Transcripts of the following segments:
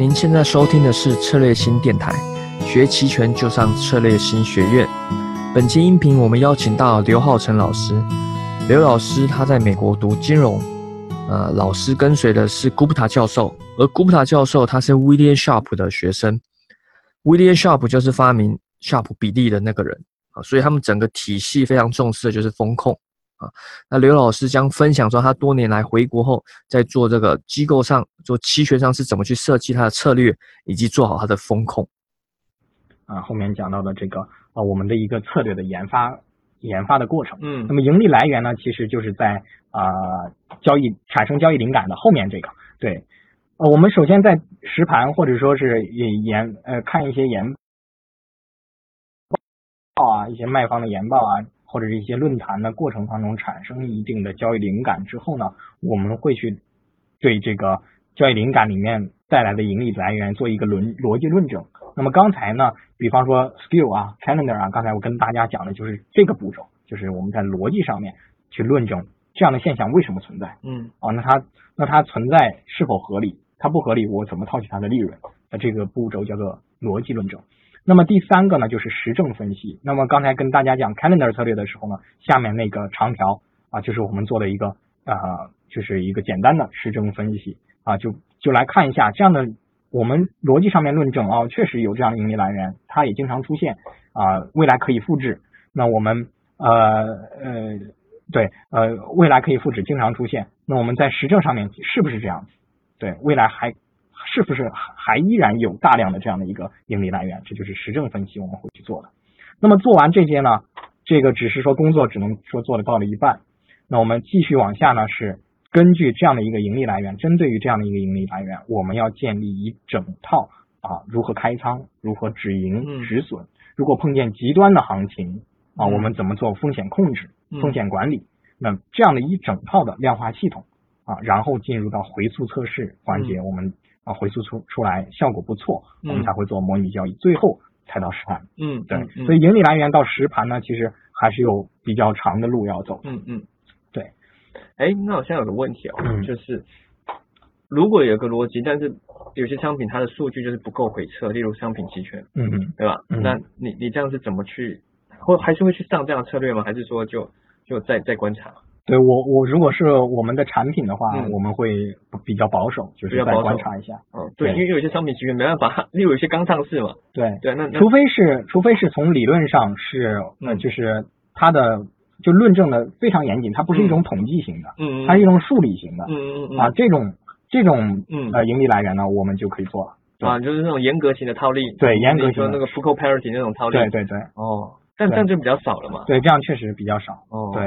您现在收听的是策略新电台，学期权就上策略新学院。本期音频我们邀请到刘浩成老师，刘老师他在美国读金融，呃，老师跟随的是古普塔教授，而古普塔教授他是 William Sharp 的学生，William Sharp 就是发明 Sharp 比例的那个人啊，所以他们整个体系非常重视的就是风控。啊，那刘老师将分享说他多年来回国后，在做这个机构上做期权上是怎么去设计他的策略，以及做好他的风控。啊，后面讲到的这个啊，我们的一个策略的研发研发的过程。嗯，那么盈利来源呢，其实就是在啊交易产生交易灵感的后面这个。对，呃，我们首先在实盘或者说是研呃看一些研报啊，一些卖方的研报啊。或者是一些论坛的过程当中产生一定的交易灵感之后呢，我们会去对这个交易灵感里面带来的盈利来源做一个论逻辑论证。那么刚才呢，比方说 skill 啊，calendar 啊，刚才我跟大家讲的就是这个步骤，就是我们在逻辑上面去论证这样的现象为什么存在。嗯，啊，那它那它存在是否合理？它不合理，我怎么套取它的利润？那这个步骤叫做逻辑论证。那么第三个呢，就是实证分析。那么刚才跟大家讲 calendar 策略的时候呢，下面那个长条啊，就是我们做的一个啊，就是一个简单的实证分析啊，就就来看一下这样的我们逻辑上面论证啊，确实有这样的盈利来源，它也经常出现啊，未来可以复制。那我们呃呃对呃未来可以复制，经常出现。那我们在实证上面是不是这样子？对，未来还。是不是还还依然有大量的这样的一个盈利来源？这就是实证分析我们会去做的。那么做完这些呢，这个只是说工作只能说做的到了一半。那我们继续往下呢，是根据这样的一个盈利来源，针对于这样的一个盈利来源，我们要建立一整套啊，如何开仓，如何止盈止损，如果碰见极端的行情啊，我们怎么做风险控制、风险管理？那这样的一整套的量化系统啊，然后进入到回溯测试环节，我们。啊，回溯出出来效果不错，我们才会做模拟交易，最后才到实盘。嗯，对，所以盈利来源到实盘呢，其实还是有比较长的路要走。嗯嗯，对。哎，那我现在有个问题哦，就是如果有个逻辑，但是有些商品它的数据就是不够回测，例如商品期权，嗯嗯，对吧？那你你这样是怎么去，或还是会去上这样的策略吗？还是说就就再再观察？对我，我如果是我们的产品的话，我们会比较保守，就是再观察一下。嗯，对，因为有些商品其实没办法，例如有些刚上市嘛。对对，那除非是，除非是从理论上是，呃，就是它的就论证的非常严谨，它不是一种统计型的，嗯它是一种数理型的，嗯嗯嗯啊，这种这种呃盈利来源呢，我们就可以做了。啊，就是那种严格型的套利。对，严格型的那个 Full Parity 那种套利。对对对。哦，但这样就比较少了嘛。对，这样确实比较少。哦。对，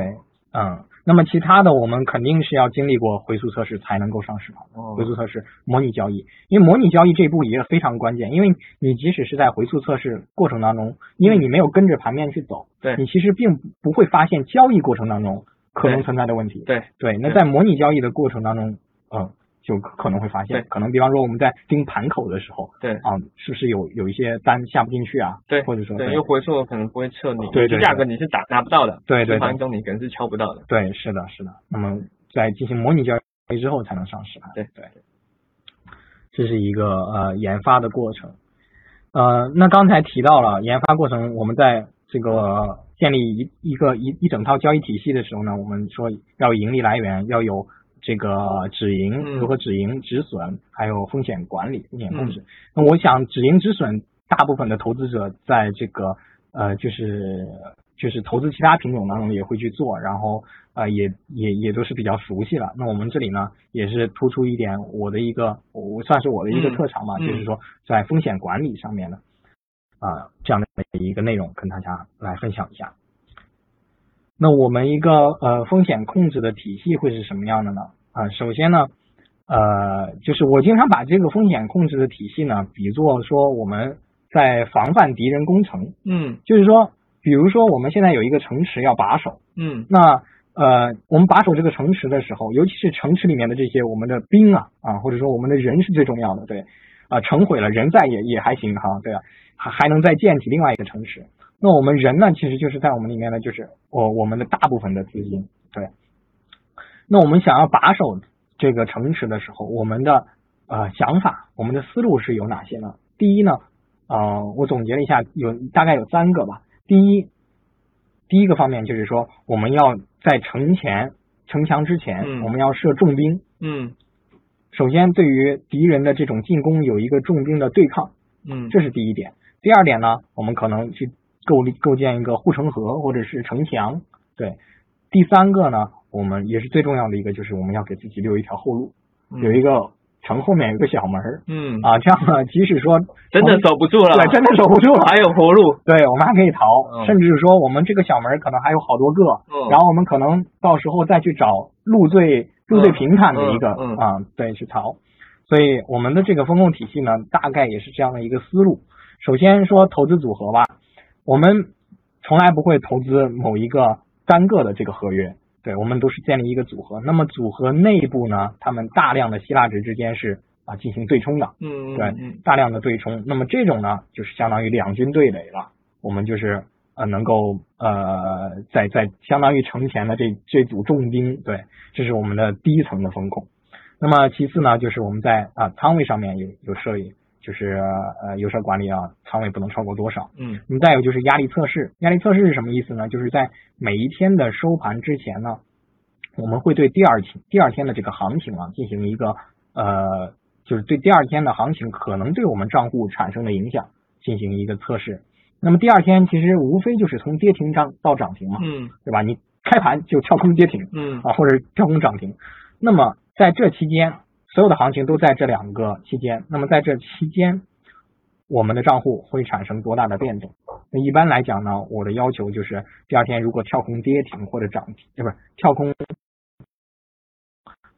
嗯。那么其他的我们肯定是要经历过回溯测试才能够上市的、回溯测试模拟交易，因为模拟交易这一步也非常关键，因为你即使是在回溯测试过程当中，因为你没有跟着盘面去走，对。你其实并不会发现交易过程当中可能存在的问题。对。对，那在模拟交易的过程当中，嗯。就可能会发现，可能比方说我们在盯盘口的时候，对啊，是不是有有一些单下不进去啊？对，或者说对，因为回溯可能不会撤你，对对，价格你是打拿不到的，对对，盘中你可能是敲不到的，对，是的，是的。那么在进行模拟交易之后才能上市盘，对对，这是一个呃研发的过程。呃，那刚才提到了研发过程，我们在这个建立一一个一一整套交易体系的时候呢，我们说要盈利来源要有。这个止盈如何止盈止损，还有风险管理、风险控制。那我想止盈止损，大部分的投资者在这个呃，就是就是投资其他品种当中也会去做，然后呃也也也都是比较熟悉了。那我们这里呢，也是突出一点我的一个，我算是我的一个特长嘛，就是说在风险管理上面的啊这样的一个内容跟大家来分享一下。那我们一个呃风险控制的体系会是什么样的呢？啊，首先呢，呃，就是我经常把这个风险控制的体系呢，比作说我们在防范敌人攻城。嗯，就是说，比如说我们现在有一个城池要把守。嗯，那呃，我们把守这个城池的时候，尤其是城池里面的这些我们的兵啊啊，或者说我们的人是最重要的。对，啊，城毁了，人在也也还行哈，对啊，还还能再建起另外一个城池。那我们人呢，其实就是在我们里面呢，就是我我们的大部分的资金，对。那我们想要把守这个城池的时候，我们的呃想法，我们的思路是有哪些呢？第一呢，呃，我总结了一下，有大概有三个吧。第一，第一个方面就是说，我们要在城前城墙之前，嗯我们要设重兵。嗯首先，对于敌人的这种进攻有一个重兵的对抗，嗯这是第一点。第二点呢，我们可能去构立构建一个护城河或者是城墙。对，第三个呢，我们也是最重要的一个，就是我们要给自己留一条后路，有一个城后面有个小门儿嗯，啊，这样呢，即使说 真的守不住了，对，真的守不住了，还有活路，对，我们还可以逃，嗯甚至是说我们这个小门儿可能还有好多个，嗯然后我们可能到时候再去找路最路最平坦的一个嗯啊，对，去逃。所以我们的这个风控体系呢，大概也是这样的一个思路。首先说投资组合吧，我们从来不会投资某一个单个的这个合约，对我们都是建立一个组合。那么组合内部呢，他们大量的希腊值之间是啊进行对冲的，嗯对嗯大量的对冲。那么这种呢，就是相当于两军对垒了。我们就是呃能够呃在在相当于城前的这这组重兵，对，这是我们的第一层的风控。那么其次呢，就是我们在啊仓位上面有有设立，就是呃有设管理啊，仓位不能超过多少。嗯那么再有就是压力测试，压力测试是什么意思呢？就是在每一天的收盘之前呢，我们会对第二天第二天的这个行情啊进行一个呃，就是对第二天的行情可能对我们账户产生的影响进行一个测试。那么第二天其实无非就是从跌停涨到涨停嘛，嗯对吧？你开盘就跳空跌停嗯啊，或者跳空涨停。那么在这期间，所有的行情都在这两个期间。那么在这期间，我们的账户会产生多大的变动？那一般来讲呢，我的要求就是第二天如果跳空跌停或者涨停，呃，不是跳空，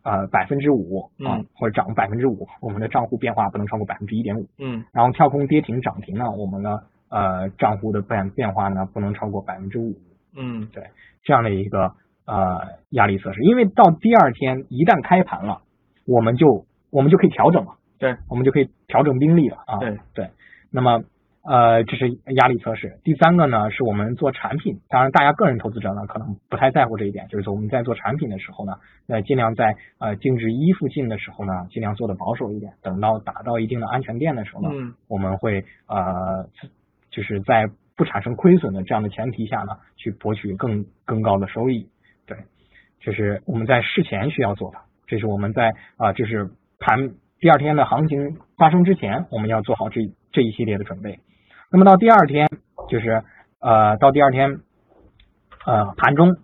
呃百分之五啊嗯，或者涨百分之五，我们的账户变化不能超过百分之一点五。嗯然后跳空跌停涨停呢，我们的呃账户的变变化呢不能超过百分之五。嗯对这样的一个呃压力测试，因为到第二天一旦开盘了，我们就我们就可以调整嘛，对，我们就可以调整兵力了啊，对。对，那么呃这是压力测试。第三个呢是我们做产品，当然大家个人投资者呢可能不太在乎这一点，就是说我们在做产品的时候呢，呃尽量在呃净值一附近的时候呢，尽量做的保守一点，等到达到一定的安全垫的时候呢，嗯。我们会呃，就是在不产生亏损的这样的前提下呢，去博取更更高的收益。对，这是我们在事前需要做的，这是我们在啊、就是盘第二天的行情发生之前，我们要做好这这一系列的准备。那么到第二天，就是呃，到第二天呃盘中，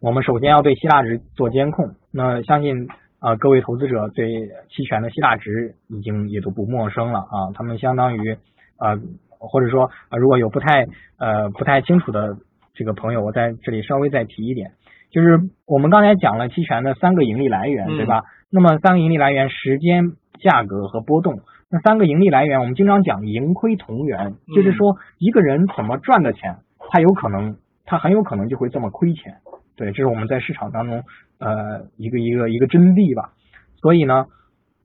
我们首先要对希腊值做监控。那相信啊、各位投资者对期权的希腊值已经也都不陌生了啊，他们相当于呃，或者说呃，如果有不太呃不太清楚的这个朋友，我在这里稍微再提一点，就是我们刚才讲了期权的三个盈利来源，嗯对吧？那么三个盈利来源：时间、价格和波动。那三个盈利来源，我们经常讲盈亏同源，就是说一个人怎么赚的钱，他有可能，他很有可能就会这么亏钱。对，这是我们在市场当中呃一个一个一个真谛吧。所以呢，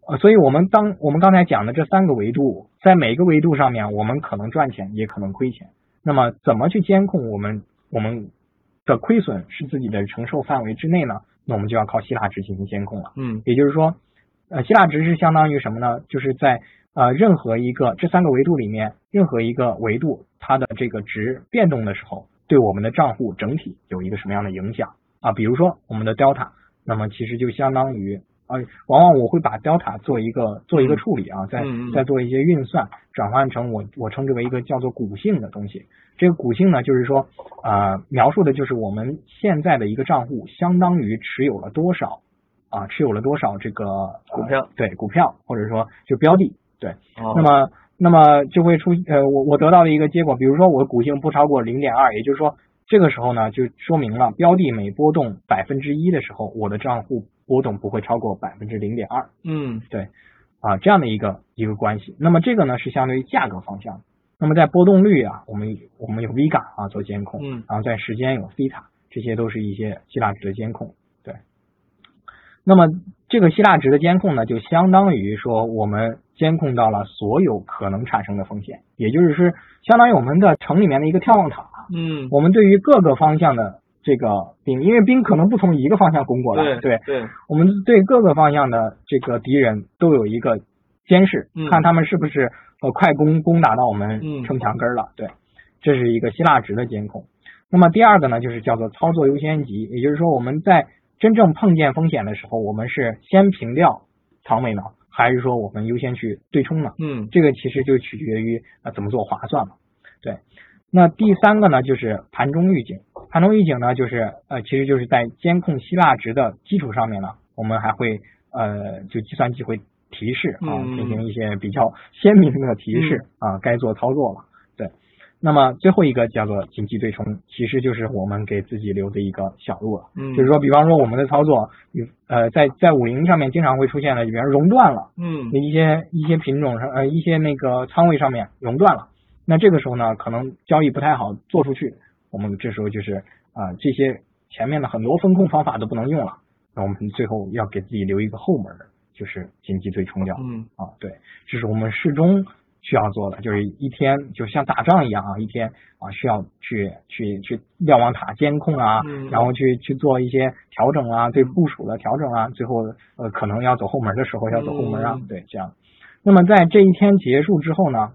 呃，所以我们当我们刚才讲的这三个维度，在每个维度上面，我们可能赚钱，也可能亏钱。那么怎么去监控我们我们的亏损是自己的承受范围之内呢？那我们就要靠希腊值进行监控了。嗯也就是说，呃，希腊值是相当于什么呢？就是在呃任何一个这三个维度里面，任何一个维度它的这个值变动的时候，对我们的账户整体有一个什么样的影响啊？比如说我们的 delta，那么其实就相当于啊，往往我会把 delta 做一个做一个处理啊，再再做一些运算，转换成我我称之为一个叫做股性的东西。这个股性呢，就是说啊、描述的就是我们现在的一个账户相当于持有了多少啊，持有了多少这个呃股票对股票或者说就标的对，哦。那么那么就会出呃我我得到的一个结果，比如说我的股性不超过零点二，也就是说这个时候呢就说明了标的每波动百分之一的时候，我的账户波动不会超过百分之零点二。嗯对，啊，这样的一个一个关系。那么这个呢是相对于价格方向。那么在波动率啊，我们我们有 Vega 啊做监控，嗯然后在时间有 Theta，这些都是一些希腊值的监控。对，那么这个希腊值的监控呢，就相当于说我们监控到了所有可能产生的风险，也就是说，相当于我们的城里面的一个眺望塔。嗯，我们对于各个方向的这个兵，因为兵可能不从一个方向攻过来，对对，我们对各个方向的这个敌人都有一个监视，嗯看他们是不是呃快攻攻打到我们嗯城墙根儿了。对，这是一个希腊值的监控。那么第二个呢，就是叫做操作优先级，也就是说我们在真正碰见风险的时候，我们是先平掉长尾呢，还是说我们优先去对冲呢？嗯这个其实就取决于呃怎么做划算嘛。对，那第三个呢就是盘中预警，盘中预警呢就是呃其实就是在监控希腊值的基础上面呢，我们还会呃就计算机会提示啊嗯进行一些比较鲜明的提示啊该做操作了。对，那么最后一个叫做紧急对冲，其实就是我们给自己留的一个小路了。嗯就是说，比方说我们的操作，呃，在在五零上面经常会出现的，比方说熔断了，嗯一些一些品种上呃一些那个仓位上面熔断了，那这个时候呢，可能交易不太好做出去，我们这时候就是啊、这些前面的很多风控方法都不能用了，那我们最后要给自己留一个后门，就是紧急对冲掉嗯啊，对，这是我们始终需要做的，就是一天就像打仗一样啊，一天啊需要去去去瞭望塔监控啊，嗯然后去去做一些调整啊，对部署的调整啊，最后呃可能要走后门的时候要走后门啊，嗯对，这样。那么在这一天结束之后呢，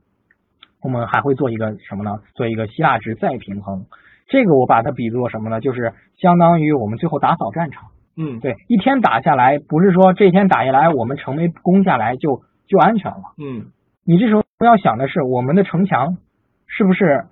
我们还会做一个什么呢？做一个希腊值再平衡。这个我把它比作什么呢？就是相当于我们最后打扫战场。嗯对，一天打下来，不是说这天打下来我们城没攻下来就就安全了。嗯你这时候要想的是，我们的城墙是不是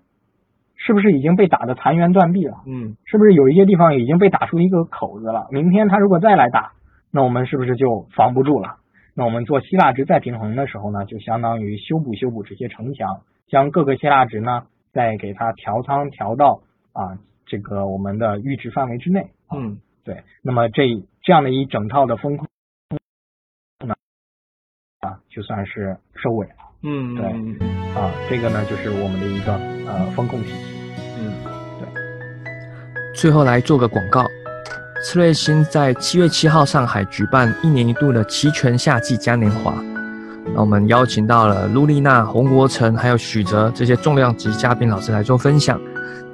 是不是已经被打的残垣断壁了？嗯是不是有一些地方已经被打出一个口子了？明天他如果再来打，那我们是不是就防不住了？那我们做希腊值再平衡的时候呢，就相当于修补修补这些城墙，将各个希腊值呢再给它调仓调到啊这个我们的阈值范围之内。啊嗯对，那么这这样的一整套的风控呢啊，就算是收尾了嗯对嗯啊。这个呢就是我们的一个呃风控体系。嗯，对最后来做个广告，赤瑞星在七月七号上海举办一年一度的期权夏季嘉年华。那我们邀请到了卢丽娜、洪国成还有许哲这些重量级嘉宾老师来做分享。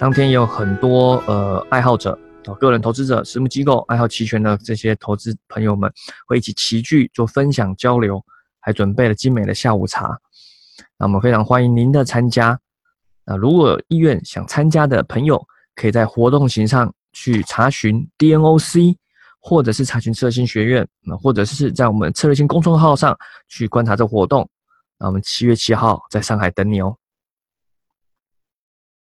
当天也有很多呃爱好者、哦个人投资者、私募机构、爱好期权的这些投资朋友们会一起齐聚做分享交流，还准备了精美的下午茶。那我们非常欢迎您的参加。那如果有意愿想参加的朋友，可以在活动型上去查询 DNOC，或者是查询策略性学院，那或者是在我们策略性公众号上去观察这活动。那我们七月七号在上海等你哦。